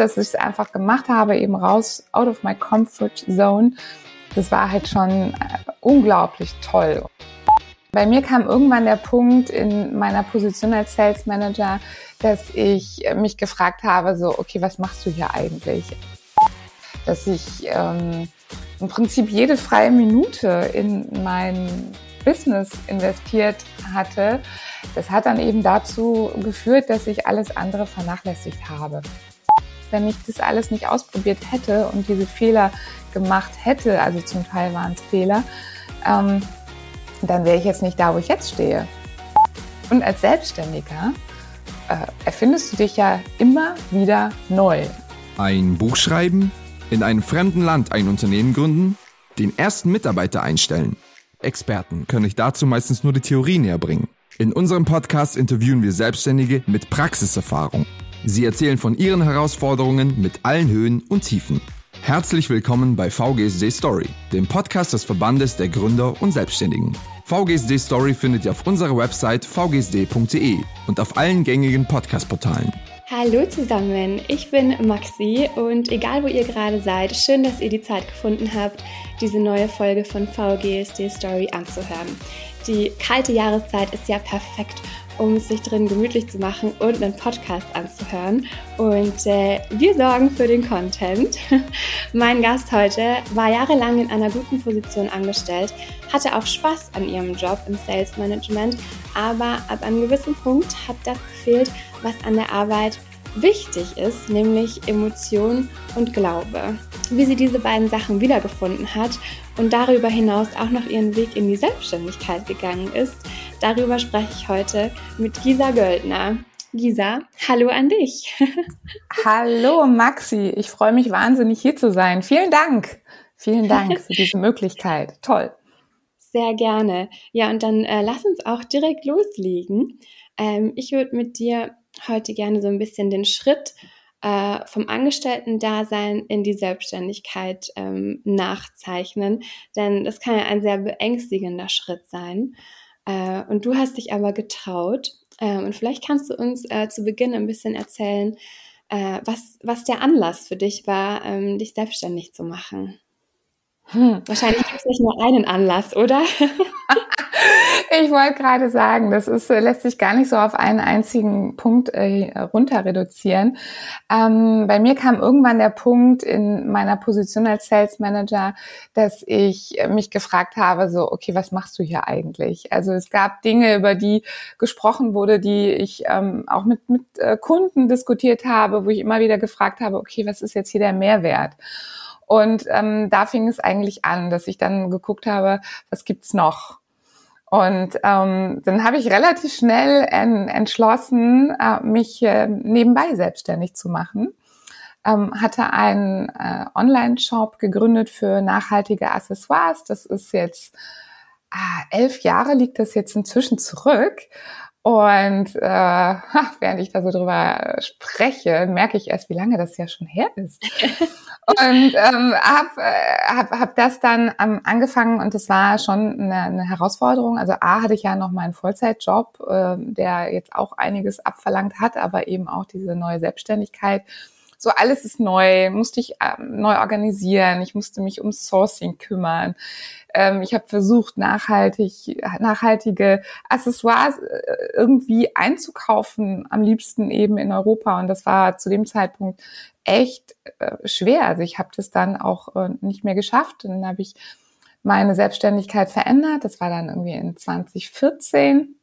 dass ich es einfach gemacht habe, eben raus, out of my comfort zone. Das war halt schon äh, unglaublich toll. Bei mir kam irgendwann der Punkt in meiner Position als Sales Manager, dass ich mich gefragt habe, so, okay, was machst du hier eigentlich? Dass ich ähm, im Prinzip jede freie Minute in mein Business investiert hatte, das hat dann eben dazu geführt, dass ich alles andere vernachlässigt habe. Wenn ich das alles nicht ausprobiert hätte und diese Fehler gemacht hätte, also zum Teil waren es Fehler, ähm, dann wäre ich jetzt nicht da, wo ich jetzt stehe. Und als Selbstständiger äh, erfindest du dich ja immer wieder neu. Ein Buch schreiben, in einem fremden Land ein Unternehmen gründen, den ersten Mitarbeiter einstellen. Experten können euch dazu meistens nur die Theorie näher bringen. In unserem Podcast interviewen wir Selbstständige mit Praxiserfahrung. Sie erzählen von ihren Herausforderungen mit allen Höhen und Tiefen. Herzlich willkommen bei VGSD Story, dem Podcast des Verbandes der Gründer und Selbstständigen. VGSD Story findet ihr auf unserer Website vgsd.de und auf allen gängigen Podcast-Portalen. Hallo zusammen, ich bin Maxi und egal wo ihr gerade seid, schön, dass ihr die Zeit gefunden habt, diese neue Folge von VGSD Story anzuhören. Die kalte Jahreszeit ist ja perfekt, um es sich drin gemütlich zu machen und einen Podcast anzuhören. Und äh, wir sorgen für den Content. mein Gast heute war jahrelang in einer guten Position angestellt, hatte auch Spaß an ihrem Job im Sales Management, aber ab einem gewissen Punkt hat das gefehlt, was an der Arbeit wichtig ist, nämlich Emotion und Glaube. Wie sie diese beiden Sachen wiedergefunden hat und darüber hinaus auch noch ihren Weg in die Selbstständigkeit gegangen ist, darüber spreche ich heute mit Gisa Göldner. Gisa, hallo an dich. hallo Maxi, ich freue mich wahnsinnig hier zu sein. Vielen Dank. Vielen Dank für diese Möglichkeit. Toll. Sehr gerne. Ja, und dann äh, lass uns auch direkt loslegen. Ähm, ich würde mit dir heute gerne so ein bisschen den Schritt äh, vom Angestellten-Dasein in die Selbstständigkeit ähm, nachzeichnen, denn das kann ja ein sehr beängstigender Schritt sein. Äh, und du hast dich aber getraut. Äh, und vielleicht kannst du uns äh, zu Beginn ein bisschen erzählen, äh, was, was der Anlass für dich war, ähm, dich selbstständig zu machen. Hm. Wahrscheinlich gibt es nicht nur einen Anlass, oder? ich wollte gerade sagen, das ist, äh, lässt sich gar nicht so auf einen einzigen Punkt äh, runter reduzieren. Ähm, bei mir kam irgendwann der Punkt in meiner Position als Sales Manager, dass ich mich gefragt habe, so, okay, was machst du hier eigentlich? Also es gab Dinge, über die gesprochen wurde, die ich ähm, auch mit, mit äh, Kunden diskutiert habe, wo ich immer wieder gefragt habe, okay, was ist jetzt hier der Mehrwert? Und ähm, da fing es eigentlich an, dass ich dann geguckt habe, was gibt's noch? Und ähm, dann habe ich relativ schnell en entschlossen, äh, mich äh, nebenbei selbstständig zu machen. Ähm, hatte einen äh, Online-Shop gegründet für nachhaltige Accessoires. Das ist jetzt ah, elf Jahre liegt das jetzt inzwischen zurück. Und äh, während ich da so drüber spreche, merke ich erst, wie lange das ja schon her ist. und ähm, habe äh, hab, hab das dann ähm, angefangen und es war schon eine, eine Herausforderung. Also A hatte ich ja noch meinen Vollzeitjob, äh, der jetzt auch einiges abverlangt hat, aber eben auch diese neue Selbstständigkeit so alles ist neu, musste ich ähm, neu organisieren, ich musste mich um Sourcing kümmern. Ähm, ich habe versucht, nachhaltig, nachhaltige Accessoires äh, irgendwie einzukaufen, am liebsten eben in Europa. Und das war zu dem Zeitpunkt echt äh, schwer. Also ich habe das dann auch äh, nicht mehr geschafft. Und dann habe ich meine Selbstständigkeit verändert. Das war dann irgendwie in 2014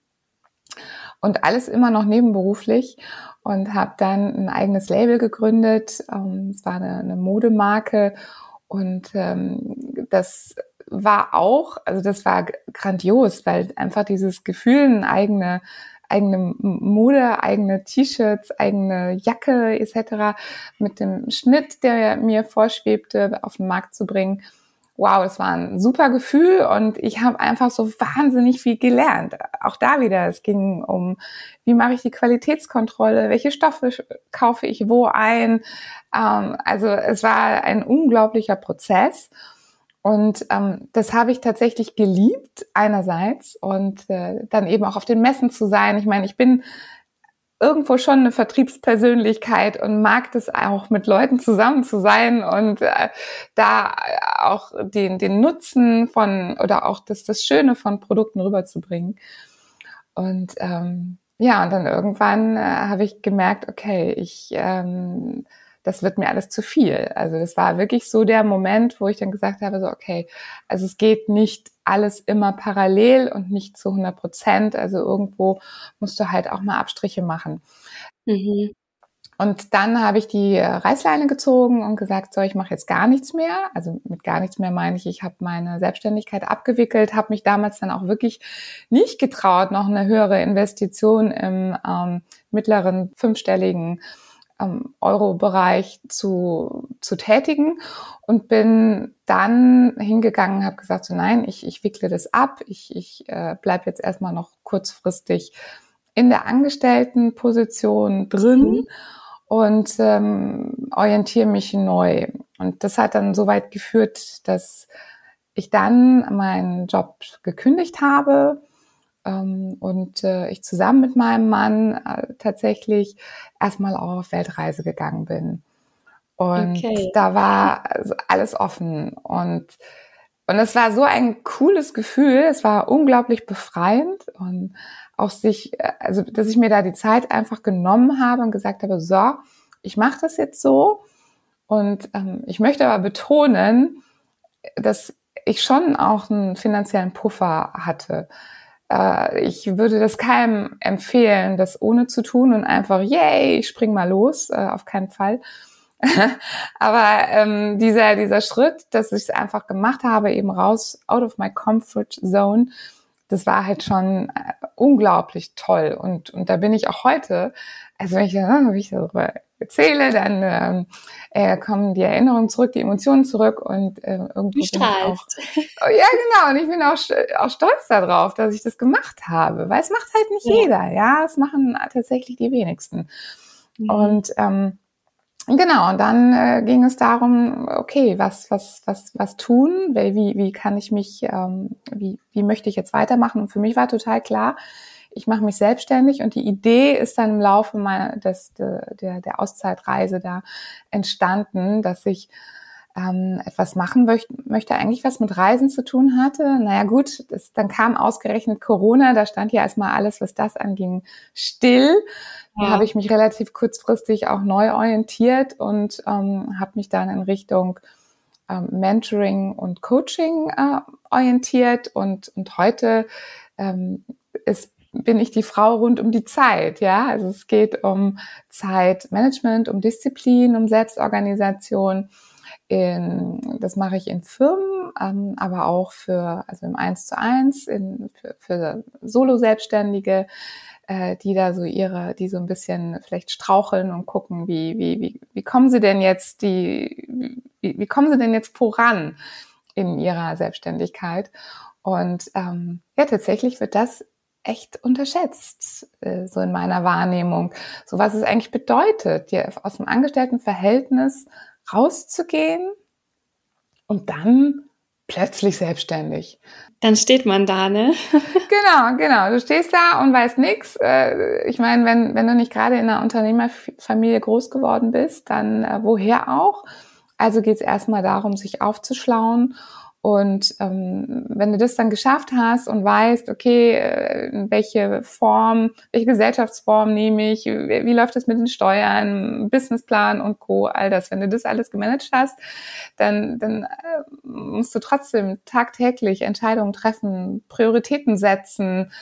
und alles immer noch nebenberuflich und habe dann ein eigenes Label gegründet. Ähm, es war eine, eine Modemarke und ähm, das war auch, also das war grandios, weil einfach dieses Gefühl, eine eigene eigene Mode, eigene T-Shirts, eigene Jacke etc. mit dem Schnitt, der mir vorschwebte, auf den Markt zu bringen wow, es war ein super Gefühl und ich habe einfach so wahnsinnig viel gelernt. Auch da wieder, es ging um, wie mache ich die Qualitätskontrolle, welche Stoffe kaufe ich wo ein. Ähm, also es war ein unglaublicher Prozess. Und ähm, das habe ich tatsächlich geliebt einerseits und äh, dann eben auch auf den Messen zu sein. Ich meine, ich bin irgendwo schon eine Vertriebspersönlichkeit und mag es auch mit Leuten zusammen zu sein und äh, da auch den, den Nutzen von oder auch das, das Schöne von Produkten rüberzubringen. Und ähm, ja, und dann irgendwann äh, habe ich gemerkt, okay, ich ähm, das wird mir alles zu viel. Also das war wirklich so der Moment, wo ich dann gesagt habe, so okay, also es geht nicht alles immer parallel und nicht zu 100 Prozent. Also irgendwo musst du halt auch mal Abstriche machen. Mhm. Und dann habe ich die Reißleine gezogen und gesagt, so, ich mache jetzt gar nichts mehr. Also mit gar nichts mehr meine ich, ich habe meine Selbstständigkeit abgewickelt, habe mich damals dann auch wirklich nicht getraut, noch eine höhere Investition im ähm, mittleren fünfstelligen ähm, Euro-Bereich zu, zu tätigen und bin dann hingegangen, habe gesagt, so nein, ich, ich wickle das ab, ich, ich äh, bleibe jetzt erstmal noch kurzfristig in der Angestelltenposition drin mhm. und ähm, orientiere mich neu. Und das hat dann so weit geführt, dass ich dann meinen Job gekündigt habe und äh, ich zusammen mit meinem Mann äh, tatsächlich erstmal auch auf Weltreise gegangen bin. Und okay. da war alles offen und und es war so ein cooles Gefühl, es war unglaublich befreiend und auch sich, äh, also dass ich mir da die Zeit einfach genommen habe und gesagt habe, so, ich mache das jetzt so. Und ähm, ich möchte aber betonen, dass ich schon auch einen finanziellen Puffer hatte äh, ich würde das keinem empfehlen, das ohne zu tun und einfach, yay, ich spring mal los, äh, auf keinen Fall. Aber ähm, dieser, dieser Schritt, dass ich es einfach gemacht habe, eben raus, out of my comfort zone, das war halt schon äh, unglaublich toll. Und, und da bin ich auch heute, also wenn ich, wenn ich darüber erzähle, dann ähm, äh, kommen die Erinnerungen zurück, die Emotionen zurück und äh, irgendwie ich auch, oh, ja genau und ich bin auch, auch stolz darauf, dass ich das gemacht habe, weil es macht halt nicht ja. jeder, ja, es machen tatsächlich die wenigsten mhm. und ähm, Genau, und dann äh, ging es darum, okay, was, was, was, was tun? Wie, wie kann ich mich, ähm, wie, wie möchte ich jetzt weitermachen? Und für mich war total klar, ich mache mich selbstständig und die Idee ist dann im Laufe meiner, des, der, der Auszeitreise da entstanden, dass ich ähm, etwas machen möchte, möchte, eigentlich was mit Reisen zu tun hatte. Naja gut, das, dann kam ausgerechnet Corona, da stand ja erstmal alles, was das anging, still. Ja. Da habe ich mich relativ kurzfristig auch neu orientiert und ähm, habe mich dann in Richtung ähm, Mentoring und Coaching äh, orientiert und, und heute ähm, ist bin ich die Frau rund um die Zeit, ja. Also es geht um Zeitmanagement, um Disziplin, um Selbstorganisation. In, das mache ich in Firmen, ähm, aber auch für, also im Eins zu eins, in, für, für Solo-Selbstständige, äh, die da so ihre, die so ein bisschen vielleicht straucheln und gucken, wie, wie, wie, wie kommen sie denn jetzt die, wie, wie kommen sie denn jetzt voran in ihrer Selbstständigkeit? Und ähm, ja, tatsächlich wird das echt unterschätzt, äh, so in meiner Wahrnehmung. So was es eigentlich bedeutet, dir aus dem Angestelltenverhältnis rauszugehen und dann plötzlich selbstständig. Dann steht man da, ne? genau, genau. Du stehst da und weißt nix. Äh, ich meine, wenn, wenn du nicht gerade in einer Unternehmerfamilie groß geworden bist, dann äh, woher auch? Also geht es erstmal darum, sich aufzuschlauen und ähm, wenn du das dann geschafft hast und weißt, okay, äh, welche Form, welche Gesellschaftsform nehme ich, wie, wie läuft es mit den Steuern, Businessplan und Co., all das, wenn du das alles gemanagt hast, dann, dann äh, musst du trotzdem tagtäglich Entscheidungen treffen, Prioritäten setzen.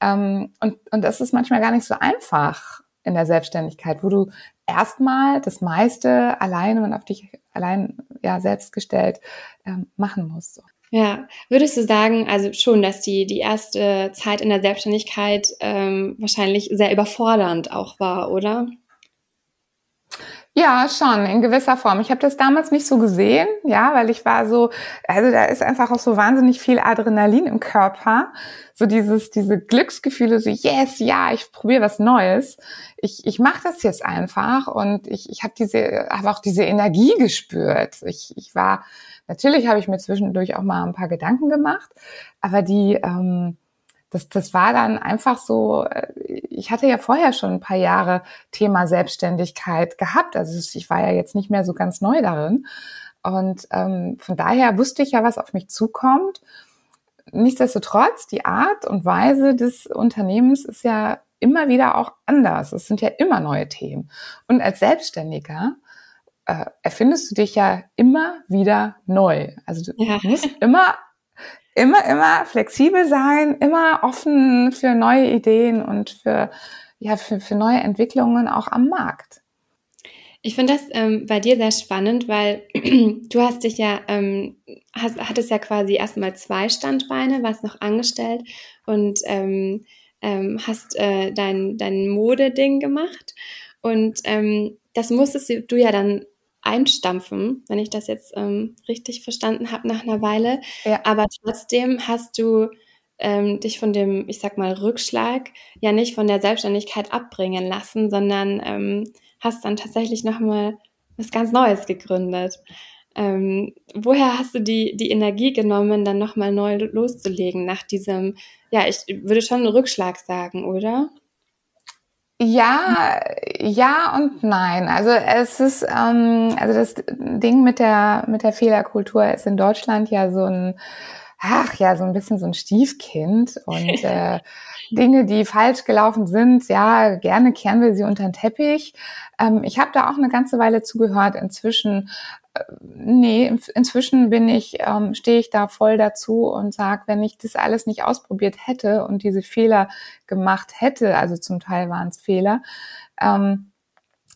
Ähm, und, und das ist manchmal gar nicht so einfach in der Selbstständigkeit, wo du erstmal das meiste alleine und auf dich allein ja selbst gestellt ähm, machen musst. Ja, würdest du sagen, also schon, dass die, die erste Zeit in der Selbstständigkeit ähm, wahrscheinlich sehr überfordernd auch war, oder? Ja, schon, in gewisser Form. Ich habe das damals nicht so gesehen, ja, weil ich war so, also da ist einfach auch so wahnsinnig viel Adrenalin im Körper. So dieses, diese Glücksgefühle, so yes, ja, ich probiere was Neues. Ich, ich mache das jetzt einfach und ich, ich habe diese, habe auch diese Energie gespürt. Ich, ich war, natürlich habe ich mir zwischendurch auch mal ein paar Gedanken gemacht, aber die, ähm, das, das war dann einfach so, äh, ich hatte ja vorher schon ein paar Jahre Thema Selbstständigkeit gehabt. Also ich war ja jetzt nicht mehr so ganz neu darin. Und ähm, von daher wusste ich ja, was auf mich zukommt. Nichtsdestotrotz, die Art und Weise des Unternehmens ist ja immer wieder auch anders. Es sind ja immer neue Themen. Und als Selbstständiger äh, erfindest du dich ja immer wieder neu. Also du ja. musst immer, immer, immer flexibel sein, immer offen für neue Ideen und für, ja, für, für neue Entwicklungen auch am Markt. Ich finde das ähm, bei dir sehr spannend, weil du hast dich ja, ähm, hast, hattest ja quasi erstmal zwei Standbeine, warst noch angestellt und ähm, ähm, hast äh, dein, dein Modeding gemacht. Und ähm, das musstest du ja dann einstampfen, wenn ich das jetzt ähm, richtig verstanden habe nach einer Weile. Ja. Aber trotzdem hast du ähm, dich von dem, ich sag mal, Rückschlag ja nicht von der Selbstständigkeit abbringen lassen, sondern ähm, hast dann tatsächlich nochmal was ganz Neues gegründet. Ähm, woher hast du die, die Energie genommen, dann nochmal neu loszulegen nach diesem, ja, ich würde schon einen Rückschlag sagen, oder? Ja, ja und nein. Also es ist, ähm, also das Ding mit der mit der Fehlerkultur ist in Deutschland ja so ein, ach ja, so ein bisschen so ein Stiefkind und äh, Dinge, die falsch gelaufen sind, ja, gerne kehren wir sie unter den Teppich. Ähm, ich habe da auch eine ganze Weile zugehört. Inzwischen, äh, nee, inzwischen bin ich, ähm, stehe ich da voll dazu und sage, wenn ich das alles nicht ausprobiert hätte und diese Fehler gemacht hätte, also zum Teil waren es Fehler, ähm,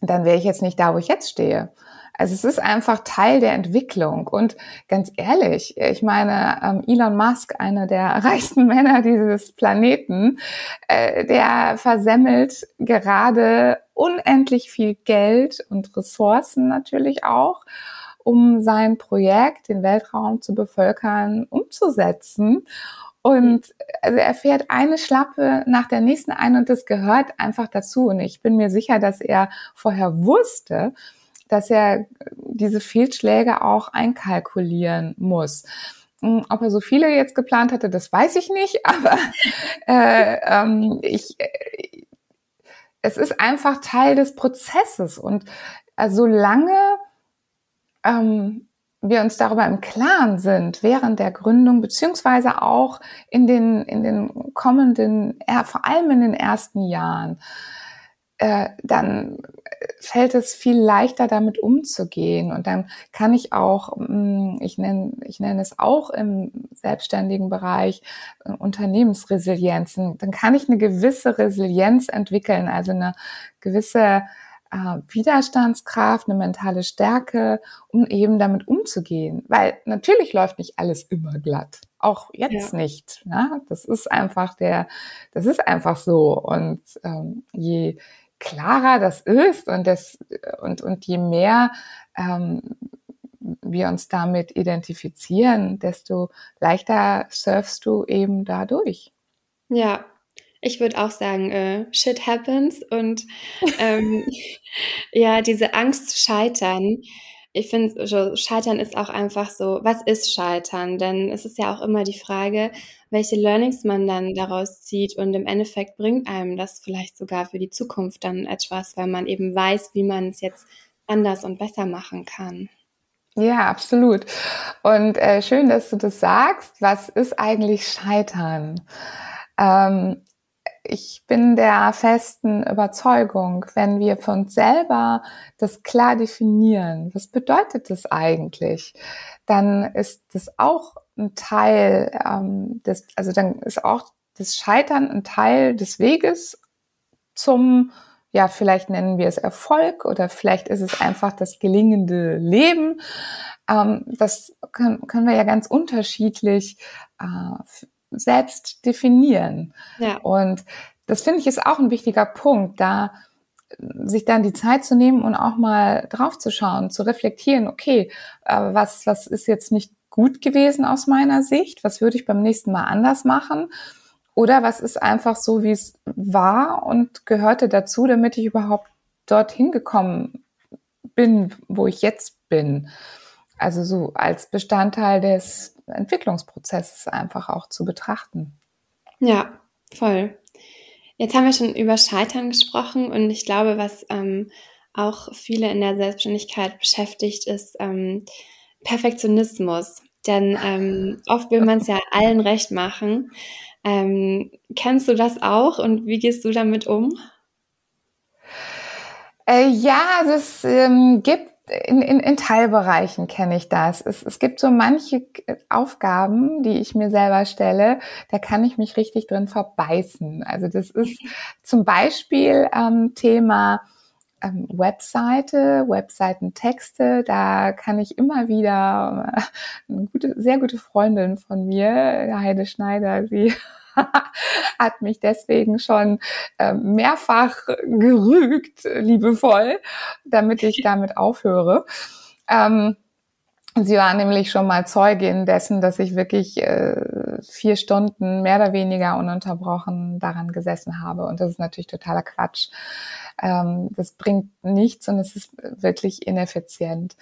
dann wäre ich jetzt nicht da, wo ich jetzt stehe. Also es ist einfach Teil der Entwicklung. Und ganz ehrlich, ich meine, ähm, Elon Musk, einer der reichsten Männer dieses Planeten, äh, der versemmelt gerade unendlich viel Geld und Ressourcen natürlich auch, um sein Projekt, den Weltraum zu bevölkern, umzusetzen. Und also er fährt eine Schlappe nach der nächsten ein und das gehört einfach dazu. Und ich bin mir sicher, dass er vorher wusste, dass er diese Fehlschläge auch einkalkulieren muss. Hm, ob er so viele jetzt geplant hatte, das weiß ich nicht, aber äh, ähm, ich, äh, es ist einfach Teil des Prozesses und äh, solange ähm, wir uns darüber im Klaren sind während der Gründung beziehungsweise auch in den in den kommenden, vor allem in den ersten Jahren, äh, dann fällt es viel leichter, damit umzugehen. Und dann kann ich auch, mm, ich nenne, ich nenne es auch im selbstständigen Bereich äh, Unternehmensresilienzen, dann kann ich eine gewisse Resilienz entwickeln, also eine gewisse äh, Widerstandskraft, eine mentale Stärke, um eben damit umzugehen. Weil natürlich läuft nicht alles immer glatt. Auch jetzt ja. nicht. Ne? Das ist einfach der, das ist einfach so. Und ähm, je, klarer das ist und, das, und, und je mehr ähm, wir uns damit identifizieren, desto leichter surfst du eben dadurch. Ja, ich würde auch sagen, äh, shit happens und ähm, ja, diese Angst zu scheitern. Ich finde, so, Scheitern ist auch einfach so, was ist Scheitern? Denn es ist ja auch immer die Frage, welche Learnings man dann daraus zieht und im Endeffekt bringt einem das vielleicht sogar für die Zukunft dann etwas, weil man eben weiß, wie man es jetzt anders und besser machen kann. Ja, absolut. Und äh, schön, dass du das sagst. Was ist eigentlich Scheitern? Ähm, ich bin der festen Überzeugung, wenn wir für uns selber das klar definieren, was bedeutet das eigentlich, dann ist das auch ein Teil ähm, des, also dann ist auch das Scheitern ein Teil des Weges zum, ja, vielleicht nennen wir es Erfolg oder vielleicht ist es einfach das gelingende Leben. Ähm, das können, können wir ja ganz unterschiedlich äh, selbst definieren. Ja. Und das finde ich ist auch ein wichtiger Punkt, da sich dann die Zeit zu nehmen und auch mal drauf zu schauen, zu reflektieren, okay, äh, was, was ist jetzt nicht gut gewesen aus meiner Sicht? Was würde ich beim nächsten Mal anders machen? Oder was ist einfach so, wie es war und gehörte dazu, damit ich überhaupt dorthin gekommen bin, wo ich jetzt bin? Also so als Bestandteil des Entwicklungsprozesses einfach auch zu betrachten. Ja, voll. Jetzt haben wir schon über Scheitern gesprochen und ich glaube, was ähm, auch viele in der Selbstständigkeit beschäftigt, ist ähm, Perfektionismus. Denn ähm, oft will man es ja allen recht machen. Ähm, kennst du das auch und wie gehst du damit um? Äh, ja, also es ähm, gibt in, in, in Teilbereichen kenne ich das. Es, es gibt so manche Aufgaben, die ich mir selber stelle, da kann ich mich richtig drin verbeißen. Also das ist zum Beispiel ähm, Thema ähm, Webseite, Webseitentexte. Da kann ich immer wieder äh, eine gute, sehr gute Freundin von mir, Heide Schneider, sie hat mich deswegen schon äh, mehrfach gerügt, liebevoll, damit ich damit aufhöre. Ähm, Sie war nämlich schon mal Zeugin dessen, dass ich wirklich äh, vier Stunden mehr oder weniger ununterbrochen daran gesessen habe. Und das ist natürlich totaler Quatsch. Ähm, das bringt nichts und es ist wirklich ineffizient.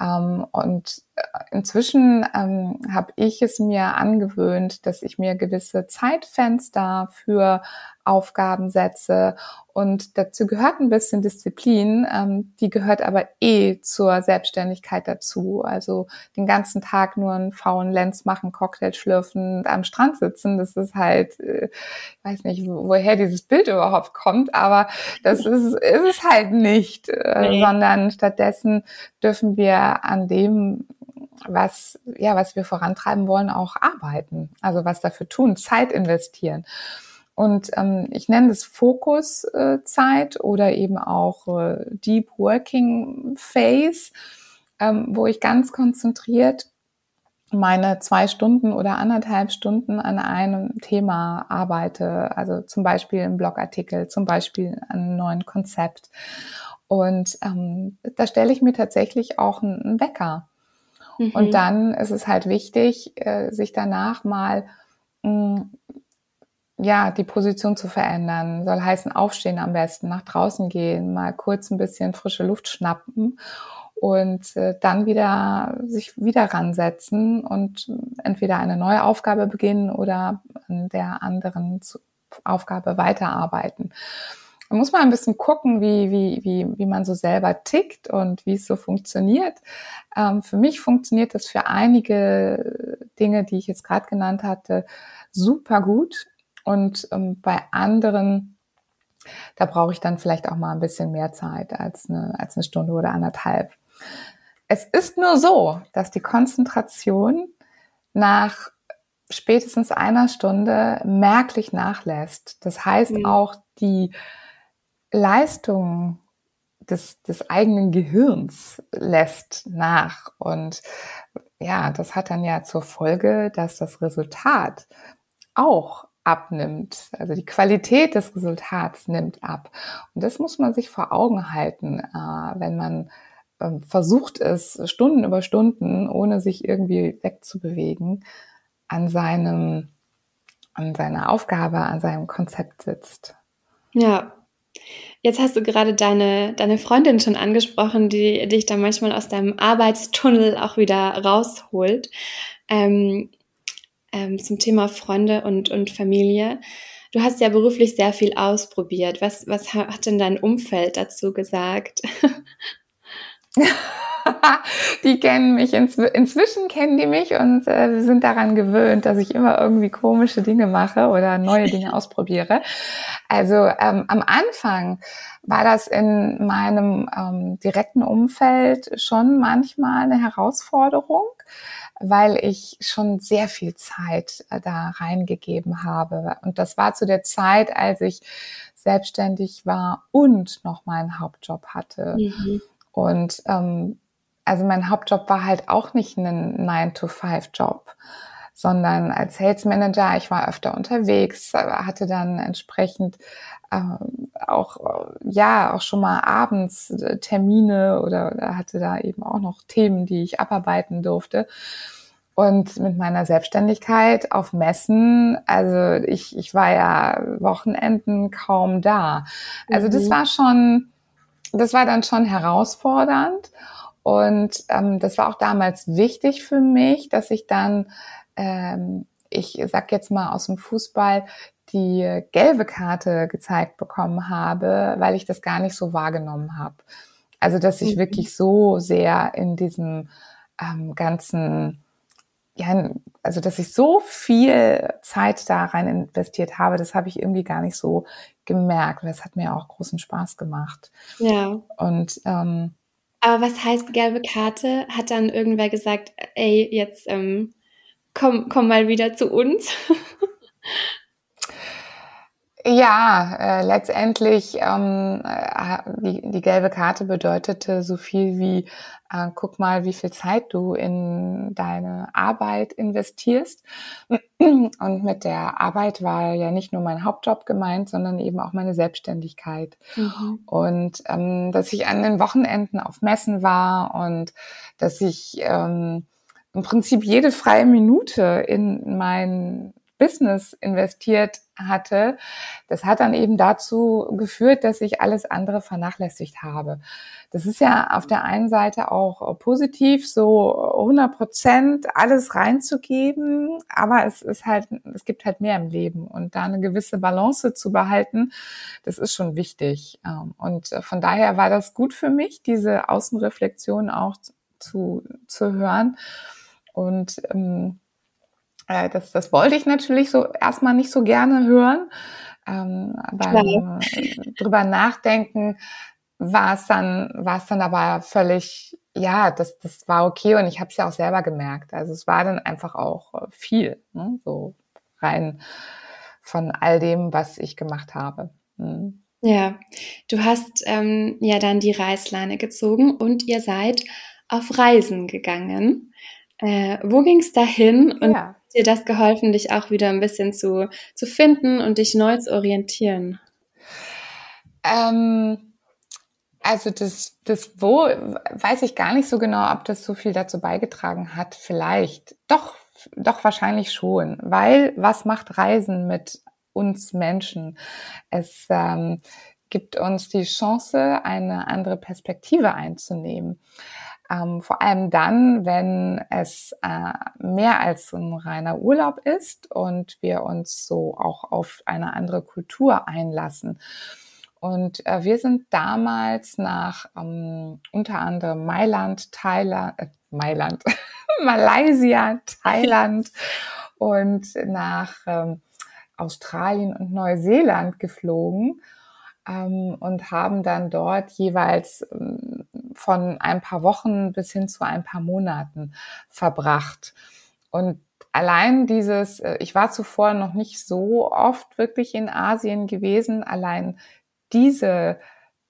Ähm, und äh, inzwischen ähm, habe ich es mir angewöhnt, dass ich mir gewisse Zeitfenster für Aufgaben setze. Und dazu gehört ein bisschen Disziplin, ähm, die gehört aber eh zur Selbstständigkeit dazu. Also den ganzen Tag nur einen faulen Lenz machen, Cocktail schlürfen, am Strand sitzen, das ist halt, äh, ich weiß nicht, woher dieses Bild überhaupt kommt, aber das ist, ist es halt nicht, äh, nee. sondern stattdessen dürfen wir an dem was, ja, was wir vorantreiben wollen, auch arbeiten. Also was dafür tun, Zeit investieren. Und ähm, ich nenne das Fokuszeit äh, oder eben auch äh, Deep Working Phase, ähm, wo ich ganz konzentriert meine zwei Stunden oder anderthalb Stunden an einem Thema arbeite. Also zum Beispiel im Blogartikel, zum Beispiel an einem neuen Konzept. Und ähm, da stelle ich mir tatsächlich auch einen, Wecker. Mhm. Und dann ist es halt wichtig, äh, sich danach mal mh, mm, ja, die Position zu verändern. Soll heißen, aufstehen am besten, nach draußen gehen, mal kurz ein bisschen frische Luft schnappen und äh, dann wieder sich wieder ransetzen und entweder eine neue Aufgabe beginnen oder an der anderen Aufgabe weiterarbeiten. Da muss man ein bisschen gucken, wie, wie, wie, wie man so selber tickt und wie es so funktioniert. Ähm, für mich funktioniert das für einige Dinge, die ich jetzt gerade genannt hatte, super gut. Und ähm, bei anderen, da brauche ich dann vielleicht auch mal ein bisschen mehr Zeit als eine, als eine Stunde oder anderthalb. Es ist nur so, dass die Konzentration nach spätestens einer Stunde merklich nachlässt. Das heißt mhm. auch die Leistung des, des eigenen Gehirns lässt nach. Und ja, das hat dann ja zur Folge, dass das Resultat auch abnimmt. Also die Qualität des Resultats nimmt ab. Und das muss man sich vor Augen halten, äh, wenn man ähm, versucht es Stunden über Stunden, ohne sich irgendwie wegzubewegen, an seinem, an seiner Aufgabe, an seinem Konzept sitzt. Ja. Jetzt hast du gerade deine, deine Freundin schon angesprochen, die dich da manchmal aus deinem Arbeitstunnel auch wieder rausholt. Ähm, ähm, zum Thema Freunde und, und Familie. Du hast ja beruflich sehr viel ausprobiert. Was, was hat denn dein Umfeld dazu gesagt? die kennen mich, inzw inzwischen kennen die mich und äh, sind daran gewöhnt, dass ich immer irgendwie komische Dinge mache oder neue Dinge ausprobiere. Also ähm, am Anfang war das in meinem ähm, direkten Umfeld schon manchmal eine Herausforderung weil ich schon sehr viel Zeit äh, da reingegeben habe. Und das war zu der Zeit, als ich selbstständig war und noch meinen Hauptjob hatte. Mhm. Und ähm, also mein Hauptjob war halt auch nicht ein 9-to-5-Job, sondern als Sales Manager, ich war öfter unterwegs, hatte dann entsprechend äh, auch, ja, auch schon mal abends äh, Termine oder, oder hatte da eben auch noch Themen, die ich abarbeiten durfte. Und mit meiner Selbstständigkeit auf Messen, also ich, ich war ja Wochenenden kaum da. Also mhm. das war schon, das war dann schon herausfordernd. Und ähm, das war auch damals wichtig für mich, dass ich dann ähm, ich sag jetzt mal aus dem Fußball, die gelbe Karte gezeigt bekommen habe, weil ich das gar nicht so wahrgenommen habe. Also dass ich mhm. wirklich so sehr in diesem ähm, ganzen, ja, also dass ich so viel Zeit da rein investiert habe, das habe ich irgendwie gar nicht so gemerkt. Das hat mir auch großen Spaß gemacht. Ja. Und ähm, aber was heißt gelbe Karte? Hat dann irgendwer gesagt, ey, jetzt ähm, komm, komm mal wieder zu uns? Ja, äh, letztendlich ähm, äh, die, die gelbe Karte bedeutete so viel wie, äh, guck mal, wie viel Zeit du in deine Arbeit investierst. Und mit der Arbeit war ja nicht nur mein Hauptjob gemeint, sondern eben auch meine Selbstständigkeit. Mhm. Und ähm, dass ich an den Wochenenden auf Messen war und dass ich ähm, im Prinzip jede freie Minute in mein Business investiert hatte, das hat dann eben dazu geführt, dass ich alles andere vernachlässigt habe. Das ist ja auf der einen Seite auch positiv, so 100 Prozent alles reinzugeben, aber es ist halt, es gibt halt mehr im Leben und da eine gewisse Balance zu behalten, das ist schon wichtig. Ähm, und von daher war das gut für mich, diese Außenreflexion auch zu, zu hören und ähm, äh, das, das wollte ich natürlich so erstmal nicht so gerne hören. Ähm, beim äh, drüber nachdenken war es dann, war es dann aber völlig, ja, das, das war okay und ich habe es ja auch selber gemerkt. Also es war dann einfach auch äh, viel, ne? so rein von all dem, was ich gemacht habe. Mhm. Ja, du hast ähm, ja dann die Reißleine gezogen und ihr seid auf Reisen gegangen. Äh, wo ging es dahin und ja dir das geholfen, dich auch wieder ein bisschen zu, zu finden und dich neu zu orientieren? Ähm, also das, das Wo weiß ich gar nicht so genau, ob das so viel dazu beigetragen hat. Vielleicht. Doch, doch wahrscheinlich schon. Weil was macht Reisen mit uns Menschen? Es ähm, gibt uns die Chance, eine andere Perspektive einzunehmen. Ähm, vor allem dann, wenn es äh, mehr als ein reiner Urlaub ist und wir uns so auch auf eine andere Kultur einlassen. Und äh, wir sind damals nach ähm, unter anderem Mailand, Thailand, äh, Mailand, Malaysia, Thailand und nach ähm, Australien und Neuseeland geflogen ähm, und haben dann dort jeweils ähm, von ein paar Wochen bis hin zu ein paar Monaten verbracht. Und allein dieses, äh, ich war zuvor noch nicht so oft wirklich in Asien gewesen, allein diese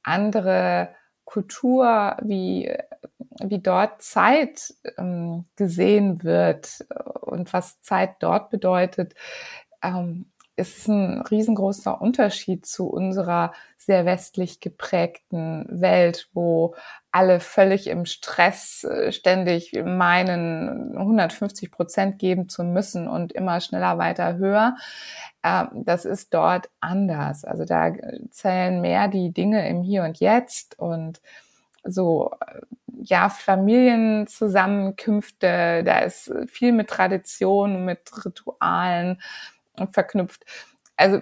andere Kultur, wie, wie dort Zeit ähm, gesehen wird und was Zeit dort bedeutet, ähm, ist ein riesengroßer Unterschied zu unserer sehr westlich geprägten Welt, wo alle völlig im Stress äh, ständig meinen, 150 Prozent geben zu müssen und immer schneller, weiter, höher. Ähm, das ist dort anders. Also da zählen mehr die Dinge im Hier und Jetzt und so, äh, ja, Familienzusammenkünfte, da ist viel mit Tradition, mit Ritualen, verknüpft. Also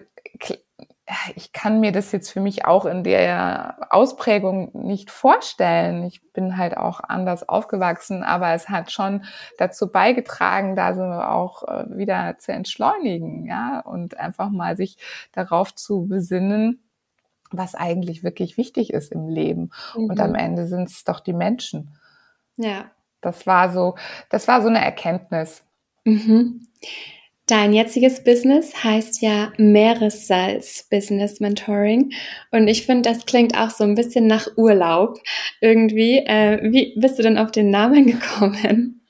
ich kann mir das jetzt für mich auch in der Ausprägung nicht vorstellen. Ich bin halt auch anders aufgewachsen, aber es hat schon dazu beigetragen, da so auch äh, wieder zu entschleunigen, ja, und einfach mal sich darauf zu besinnen, was eigentlich wirklich wichtig ist im Leben. Mhm. Und am mhm. Ende sind es doch die Menschen. Ja. Das war so, das war so eine Erkenntnis. Mhm. Dein jetziges Business heißt ja Meeressalz Business Mentoring und ich finde, das klingt auch so ein bisschen nach Urlaub irgendwie. Äh, wie bist du denn auf den Namen gekommen?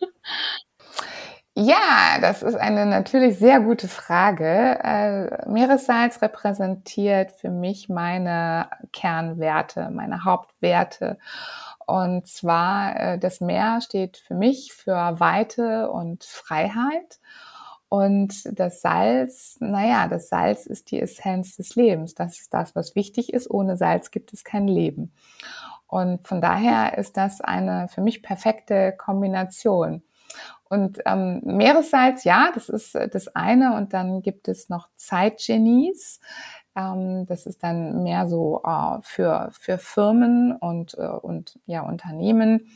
Ja, das ist eine natürlich sehr gute Frage. Äh, Meeressalz repräsentiert für mich meine Kernwerte, meine Hauptwerte. Und zwar, äh, das Meer steht für mich für Weite und Freiheit. Und das Salz, naja, das Salz ist die Essenz des Lebens. Das ist das, was wichtig ist. Ohne Salz gibt es kein Leben. Und von daher ist das eine für mich perfekte Kombination. Und ähm, Meeressalz, ja, das ist das eine. Und dann gibt es noch Zeitgenies. Ähm, das ist dann mehr so äh, für, für Firmen und, äh, und ja, Unternehmen,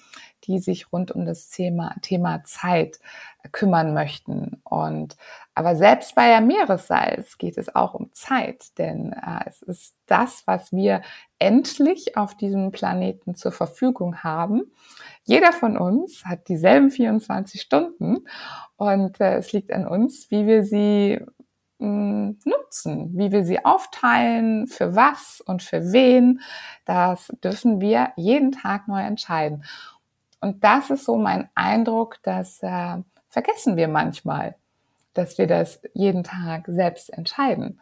die sich rund um das Thema, Thema Zeit kümmern möchten. Und aber selbst bei der Meeressalz geht es auch um Zeit, denn äh, es ist das, was wir endlich auf diesem Planeten zur Verfügung haben. Jeder von uns hat dieselben 24 Stunden und äh, es liegt an uns, wie wir sie mh, nutzen, wie wir sie aufteilen, für was und für wen. Das dürfen wir jeden Tag neu entscheiden. Und das ist so mein Eindruck, dass äh, vergessen wir manchmal, dass wir das jeden Tag selbst entscheiden.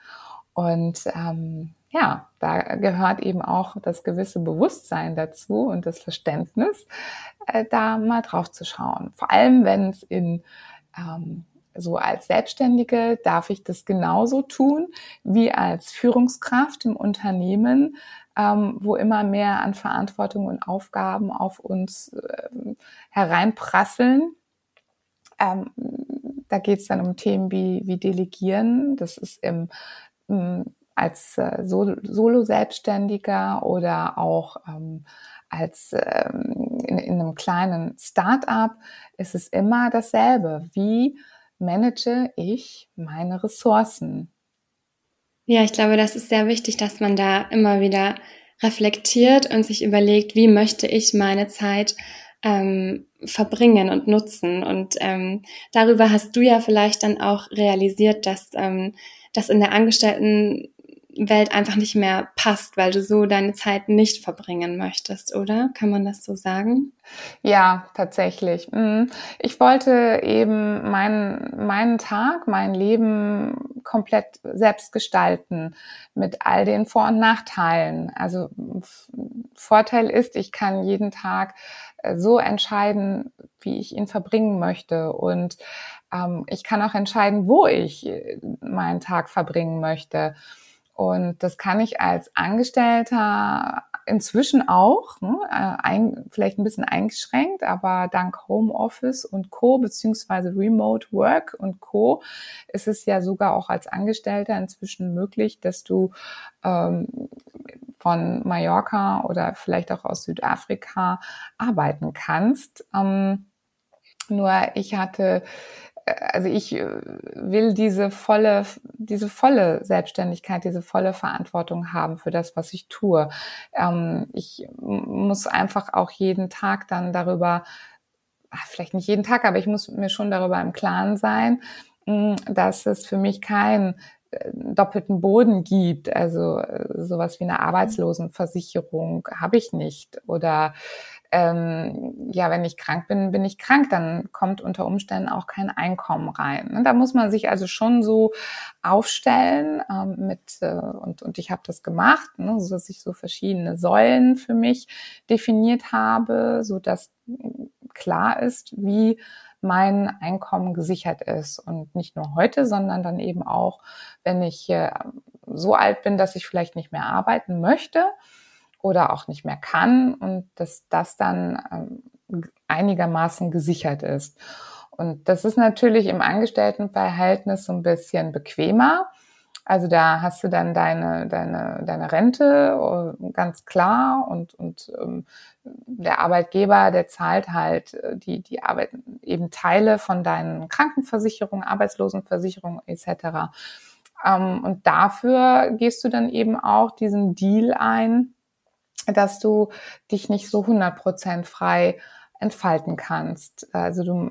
Und ähm, ja, da gehört eben auch das gewisse Bewusstsein dazu und das Verständnis, äh, da mal drauf zu schauen. Vor allem, wenn es in ähm, so als Selbstständige darf ich das genauso tun wie als Führungskraft im Unternehmen, ähm, wo immer mehr an Verantwortung und Aufgaben auf uns äh, hereinprasseln ähm, da geht es dann um Themen wie, wie Delegieren. Das ist im, im als äh, Solo-Selbstständiger oder auch ähm, als ähm, in, in einem kleinen Start-up ist es immer dasselbe. Wie manage ich meine Ressourcen? Ja, ich glaube, das ist sehr wichtig, dass man da immer wieder reflektiert und sich überlegt, wie möchte ich meine Zeit ähm, verbringen und nutzen. Und ähm, darüber hast du ja vielleicht dann auch realisiert, dass ähm, das in der Angestellten Welt einfach nicht mehr passt, weil du so deine Zeit nicht verbringen möchtest, oder? Kann man das so sagen? Ja, tatsächlich. Mhm. Ich wollte eben meinen, meinen Tag, mein Leben komplett selbst gestalten mit all den Vor- und Nachteilen. Also Vorteil ist, ich kann jeden Tag äh, so entscheiden, wie ich ihn verbringen möchte. Und ähm, ich kann auch entscheiden, wo ich äh, meinen Tag verbringen möchte. Und das kann ich als Angestellter inzwischen auch, ne, äh, ein, vielleicht ein bisschen eingeschränkt, aber dank Homeoffice und Co. beziehungsweise Remote Work und Co. ist es ja sogar auch als Angestellter inzwischen möglich, dass du ähm, von Mallorca oder vielleicht auch aus Südafrika arbeiten kannst. Ähm, nur ich hatte also ich äh, will diese volle, diese volle Selbstständigkeit, diese volle Verantwortung haben für das, was ich tue. Ähm, ich muss einfach auch jeden Tag dann darüber, vielleicht nicht jeden Tag, aber ich muss mir schon darüber im Klaren sein, dass es für mich kein äh, doppelten Boden gibt. Also äh, sowas wie eine Arbeitslosenversicherung habe ich nicht. Oder ähm, ja, wenn ich krank bin, bin ich krank, dann kommt unter Umständen auch kein Einkommen rein. Und da muss man sich also schon so aufstellen ähm, mit, äh, und, und ich habe das gemacht, ne, so dass ich so verschiedene Säulen für mich definiert habe, so dass klar ist, wie mein Einkommen gesichert ist. Und nicht nur heute, sondern dann eben auch, wenn ich äh, so alt bin, dass ich vielleicht nicht mehr arbeiten möchte oder auch nicht mehr kann und dass das dann ähm, einigermaßen gesichert ist. Und das ist natürlich im Angestelltenverhältnis so ein bisschen bequemer. Also da hast du dann deine, deine, deine Rente äh, ganz klar und, und ähm, der Arbeitgeber, der zahlt halt äh, die, die Arbeit, eben Teile von deinen Krankenversicherungen, Arbeitslosenversicherungen etc. Ähm, und dafür gehst du dann eben auch diesen Deal ein, dass du dich nicht so 100% frei entfalten kannst. Also du,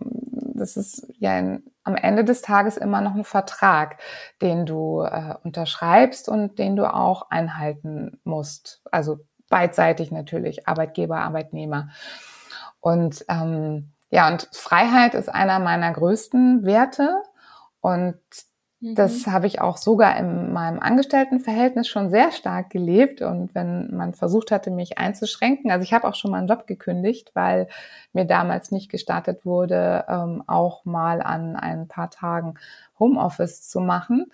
das ist ja ein, am Ende des Tages immer noch ein Vertrag, den du äh, unterschreibst und den du auch einhalten musst. Also beidseitig natürlich, Arbeitgeber, Arbeitnehmer. Und ähm, ja, und Freiheit ist einer meiner größten Werte. Und das mhm. habe ich auch sogar in meinem Angestelltenverhältnis schon sehr stark gelebt. Und wenn man versucht hatte, mich einzuschränken, also ich habe auch schon mal einen Job gekündigt, weil mir damals nicht gestartet wurde, ähm, auch mal an ein paar Tagen Homeoffice zu machen,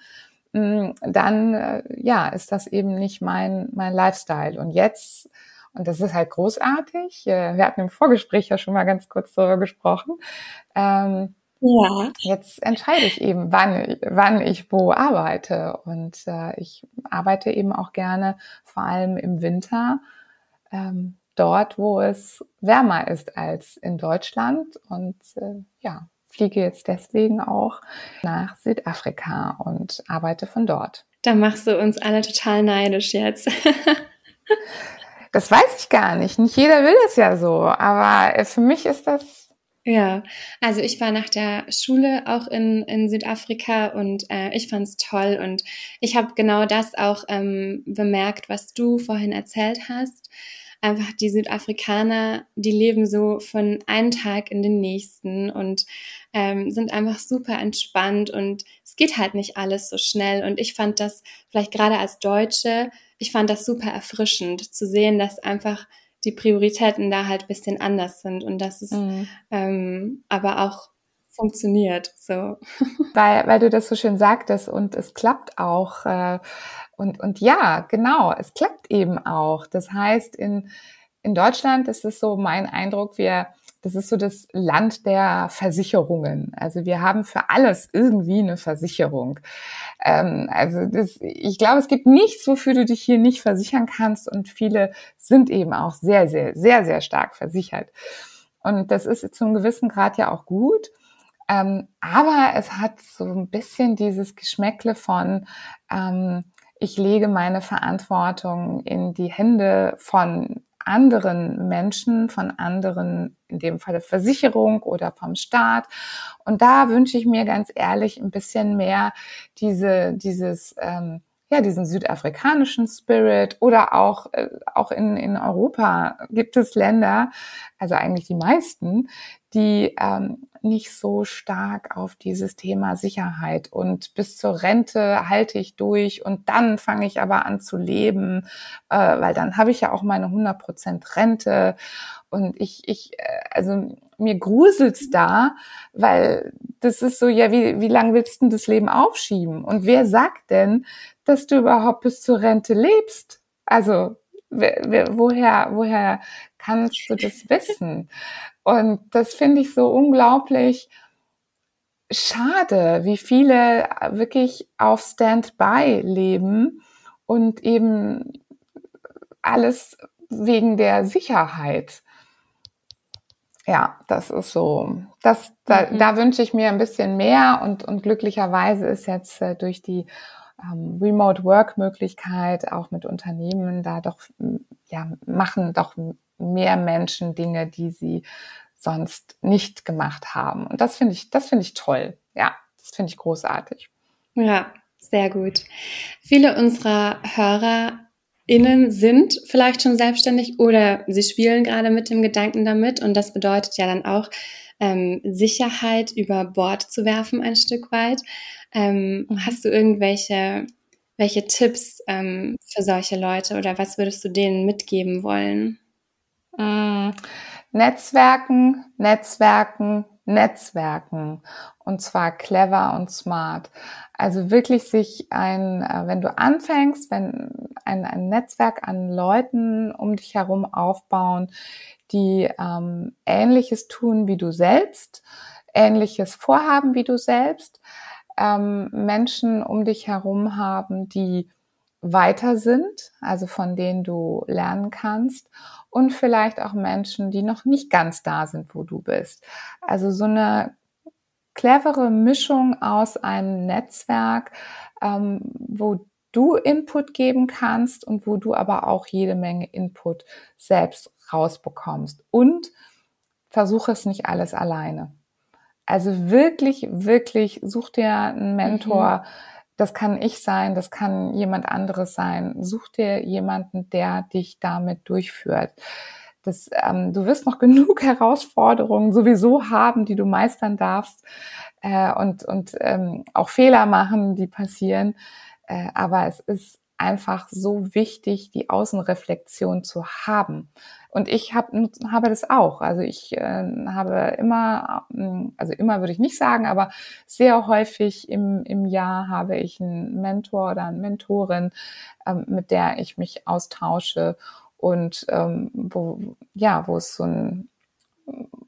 mm, dann äh, ja, ist das eben nicht mein, mein Lifestyle. Und jetzt Und das ist halt großartig. Äh, wir hatten im Vorgespräch ja schon mal ganz kurz darüber gesprochen. Ähm, ja. Jetzt entscheide ich eben, wann, wann ich wo arbeite. Und äh, ich arbeite eben auch gerne, vor allem im Winter, ähm, dort, wo es wärmer ist als in Deutschland. Und äh, ja, fliege jetzt deswegen auch nach Südafrika und arbeite von dort. Da machst du uns alle total neidisch jetzt. das weiß ich gar nicht. Nicht jeder will es ja so, aber für mich ist das ja, also ich war nach der Schule auch in, in Südafrika und äh, ich fand's toll und ich habe genau das auch ähm, bemerkt, was du vorhin erzählt hast einfach die Südafrikaner, die leben so von einem Tag in den nächsten und ähm, sind einfach super entspannt und es geht halt nicht alles so schnell. Und ich fand das vielleicht gerade als Deutsche, ich fand das super erfrischend zu sehen, dass einfach die Prioritäten da halt bisschen anders sind und dass es mhm. ähm, aber auch funktioniert. So. Weil, weil du das so schön sagtest und es klappt auch. Äh, und, und ja, genau, es klappt eben auch. Das heißt, in, in Deutschland ist es so mein Eindruck, wir, das ist so das Land der Versicherungen. Also wir haben für alles irgendwie eine Versicherung. Ähm, also das, ich glaube, es gibt nichts, wofür du dich hier nicht versichern kannst und viele sind eben auch sehr, sehr, sehr, sehr stark versichert. Und das ist zu einem gewissen Grad ja auch gut. Ähm, aber es hat so ein bisschen dieses Geschmäckle von, ähm, ich lege meine Verantwortung in die Hände von anderen Menschen, von anderen, in dem Falle Versicherung oder vom Staat. Und da wünsche ich mir ganz ehrlich ein bisschen mehr diese, dieses, ähm, ja, diesen südafrikanischen Spirit oder auch, äh, auch in, in Europa gibt es Länder, also eigentlich die meisten, die ähm, nicht so stark auf dieses Thema Sicherheit und bis zur Rente halte ich durch und dann fange ich aber an zu leben, äh, weil dann habe ich ja auch meine 100% Rente und ich, ich, äh, also mir gruselt's da, weil das ist so, ja, wie, wie lange willst du denn das Leben aufschieben? Und wer sagt denn, dass du überhaupt bis zur Rente lebst? Also, woher, woher kannst du das wissen? Und das finde ich so unglaublich schade, wie viele wirklich auf Standby leben und eben alles wegen der Sicherheit. Ja, das ist so. Das, da, mhm. da wünsche ich mir ein bisschen mehr und, und glücklicherweise ist jetzt äh, durch die ähm, Remote Work Möglichkeit auch mit Unternehmen da doch, ja, machen doch mehr Menschen Dinge, die sie sonst nicht gemacht haben. Und das finde ich, das finde ich toll. Ja, das finde ich großartig. Ja, sehr gut. Viele unserer HörerInnen sind vielleicht schon selbstständig oder sie spielen gerade mit dem Gedanken damit. Und das bedeutet ja dann auch, ähm, Sicherheit über Bord zu werfen ein Stück weit. Ähm, mhm. Hast du irgendwelche welche Tipps ähm, für solche Leute oder was würdest du denen mitgeben wollen? Mm, Netzwerken, Netzwerken, Netzwerken. Und zwar clever und smart. Also wirklich sich ein, äh, wenn du anfängst, wenn ein, ein Netzwerk an Leuten um dich herum aufbauen, die ähm, Ähnliches tun wie du selbst, Ähnliches vorhaben wie du selbst, ähm, Menschen um dich herum haben, die weiter sind, also von denen du lernen kannst und vielleicht auch Menschen, die noch nicht ganz da sind, wo du bist. Also so eine clevere Mischung aus einem Netzwerk, ähm, wo du Input geben kannst und wo du aber auch jede Menge Input selbst rausbekommst. Und versuche es nicht alles alleine. Also wirklich, wirklich such dir einen Mentor. Mhm. Das kann ich sein, das kann jemand anderes sein. Such dir jemanden, der dich damit durchführt. Das, ähm, du wirst noch genug Herausforderungen sowieso haben, die du meistern darfst äh, und, und ähm, auch Fehler machen, die passieren. Äh, aber es ist einfach so wichtig, die Außenreflexion zu haben. Und ich hab, habe das auch. Also ich äh, habe immer, ähm, also immer würde ich nicht sagen, aber sehr häufig im, im Jahr habe ich einen Mentor oder eine Mentorin, ähm, mit der ich mich austausche und ähm, wo, ja, wo es so ein,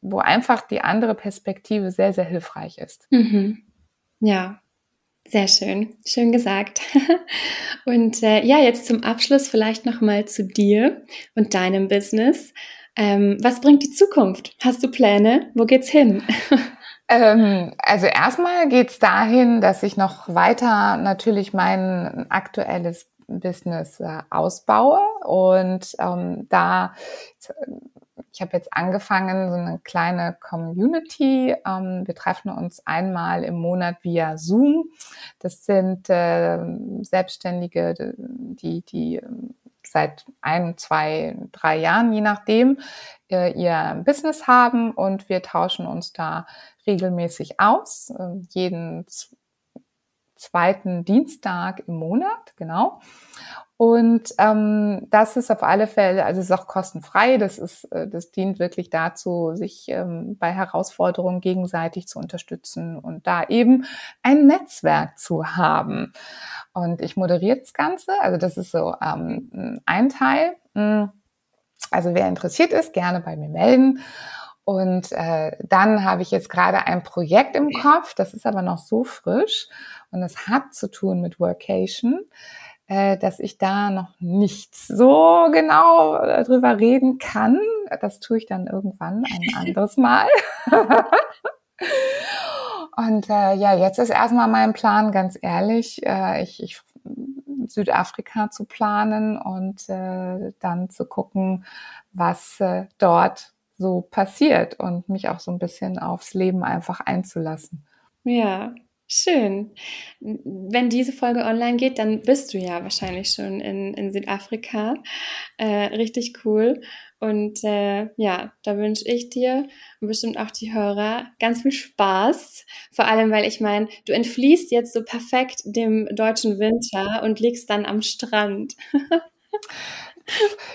wo einfach die andere Perspektive sehr, sehr hilfreich ist. Mhm. Ja, sehr schön, schön gesagt. Und äh, ja, jetzt zum Abschluss vielleicht noch mal zu dir und deinem Business. Ähm, was bringt die Zukunft? Hast du Pläne? Wo geht's hin? Ähm, also erstmal geht's dahin, dass ich noch weiter natürlich mein aktuelles Business äh, ausbaue und ähm, da ich habe jetzt angefangen, so eine kleine Community. Ähm, wir treffen uns einmal im Monat via Zoom. Das sind äh, Selbstständige, die, die ähm, seit ein, zwei, drei Jahren, je nachdem, äh, ihr Business haben und wir tauschen uns da regelmäßig aus, äh, jeden zweiten Dienstag im Monat, genau. Und ähm, das ist auf alle Fälle, also es ist auch kostenfrei. Das ist, äh, das dient wirklich dazu, sich ähm, bei Herausforderungen gegenseitig zu unterstützen und da eben ein Netzwerk zu haben. Und ich moderiere das Ganze. Also das ist so ähm, ein Teil. Hm. Also wer interessiert ist, gerne bei mir melden. Und äh, dann habe ich jetzt gerade ein Projekt im Kopf, das ist aber noch so frisch und es hat zu tun mit Workation äh, dass ich da noch nicht so genau drüber reden kann. Das tue ich dann irgendwann ein anderes Mal. Und äh, ja, jetzt ist erstmal mein Plan, ganz ehrlich, äh, ich, ich Südafrika zu planen und äh, dann zu gucken, was äh, dort so passiert und mich auch so ein bisschen aufs Leben einfach einzulassen. Ja, Schön. Wenn diese Folge online geht, dann bist du ja wahrscheinlich schon in, in Südafrika. Äh, richtig cool. Und äh, ja, da wünsche ich dir und bestimmt auch die Hörer ganz viel Spaß. Vor allem, weil ich meine, du entfliehst jetzt so perfekt dem deutschen Winter und liegst dann am Strand.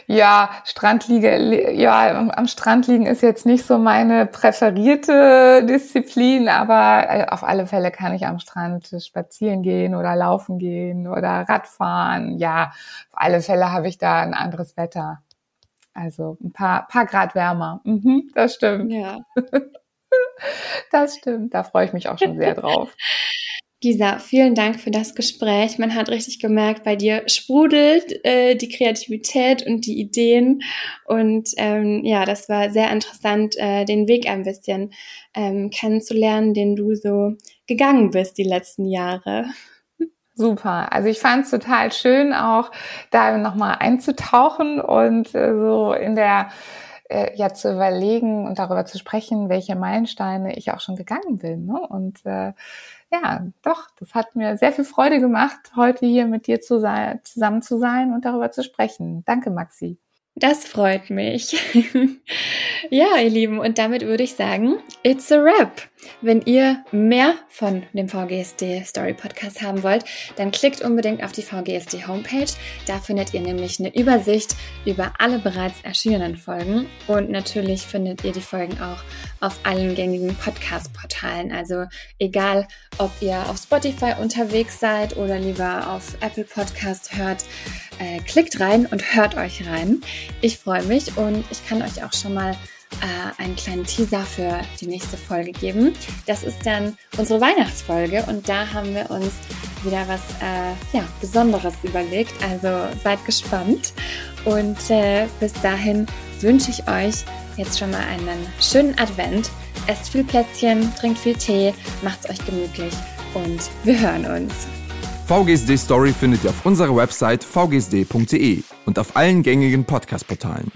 Ja, Strandliege, ja, am Strand liegen ist jetzt nicht so meine präferierte Disziplin, aber äh, auf alle Fälle kann ich am Strand spazieren gehen oder laufen gehen oder Radfahren. Ja, auf alle Fälle habe ich da ein anderes Wetter. Also ein paar, paar Grad wärmer. Mhm, das stimmt. Ja. Das stimmt. Da freue ich mich auch schon sehr drauf. Gisa, vielen Dank für das Gespräch. Man hat richtig gemerkt, bei dir sprudelt äh, die Kreativität und die Ideen. Und ähm, ja, das war sehr interessant, äh, den Weg ein bisschen ähm, kennenzulernen, den du so gegangen bist die letzten Jahre. Super. Also ich fand es total schön, auch da nochmal einzutauchen und äh, so in der äh, ja zu überlegen und darüber zu sprechen, welche Meilensteine ich auch schon gegangen bin. Ne? Und äh, ja, doch, das hat mir sehr viel Freude gemacht, heute hier mit dir zu sein, zusammen zu sein und darüber zu sprechen. Danke, Maxi. Das freut mich. ja, ihr Lieben, und damit würde ich sagen, it's a wrap. Wenn ihr mehr von dem VGSD Story Podcast haben wollt, dann klickt unbedingt auf die VGSD Homepage. Da findet ihr nämlich eine Übersicht über alle bereits erschienenen Folgen und natürlich findet ihr die Folgen auch auf allen gängigen Podcast-Portalen. Also egal, ob ihr auf Spotify unterwegs seid oder lieber auf Apple Podcast hört, äh, klickt rein und hört euch rein. Ich freue mich und ich kann euch auch schon mal äh, einen kleinen Teaser für die nächste Folge geben. Das ist dann unsere Weihnachtsfolge und da haben wir uns wieder was äh, ja, Besonderes überlegt. Also seid gespannt und äh, bis dahin wünsche ich euch jetzt schon mal einen schönen Advent. Esst viel Plätzchen, trinkt viel Tee, macht's euch gemütlich und wir hören uns. VGSD Story findet ihr auf unserer Website vgsd.de und auf allen gängigen Podcast-Portalen.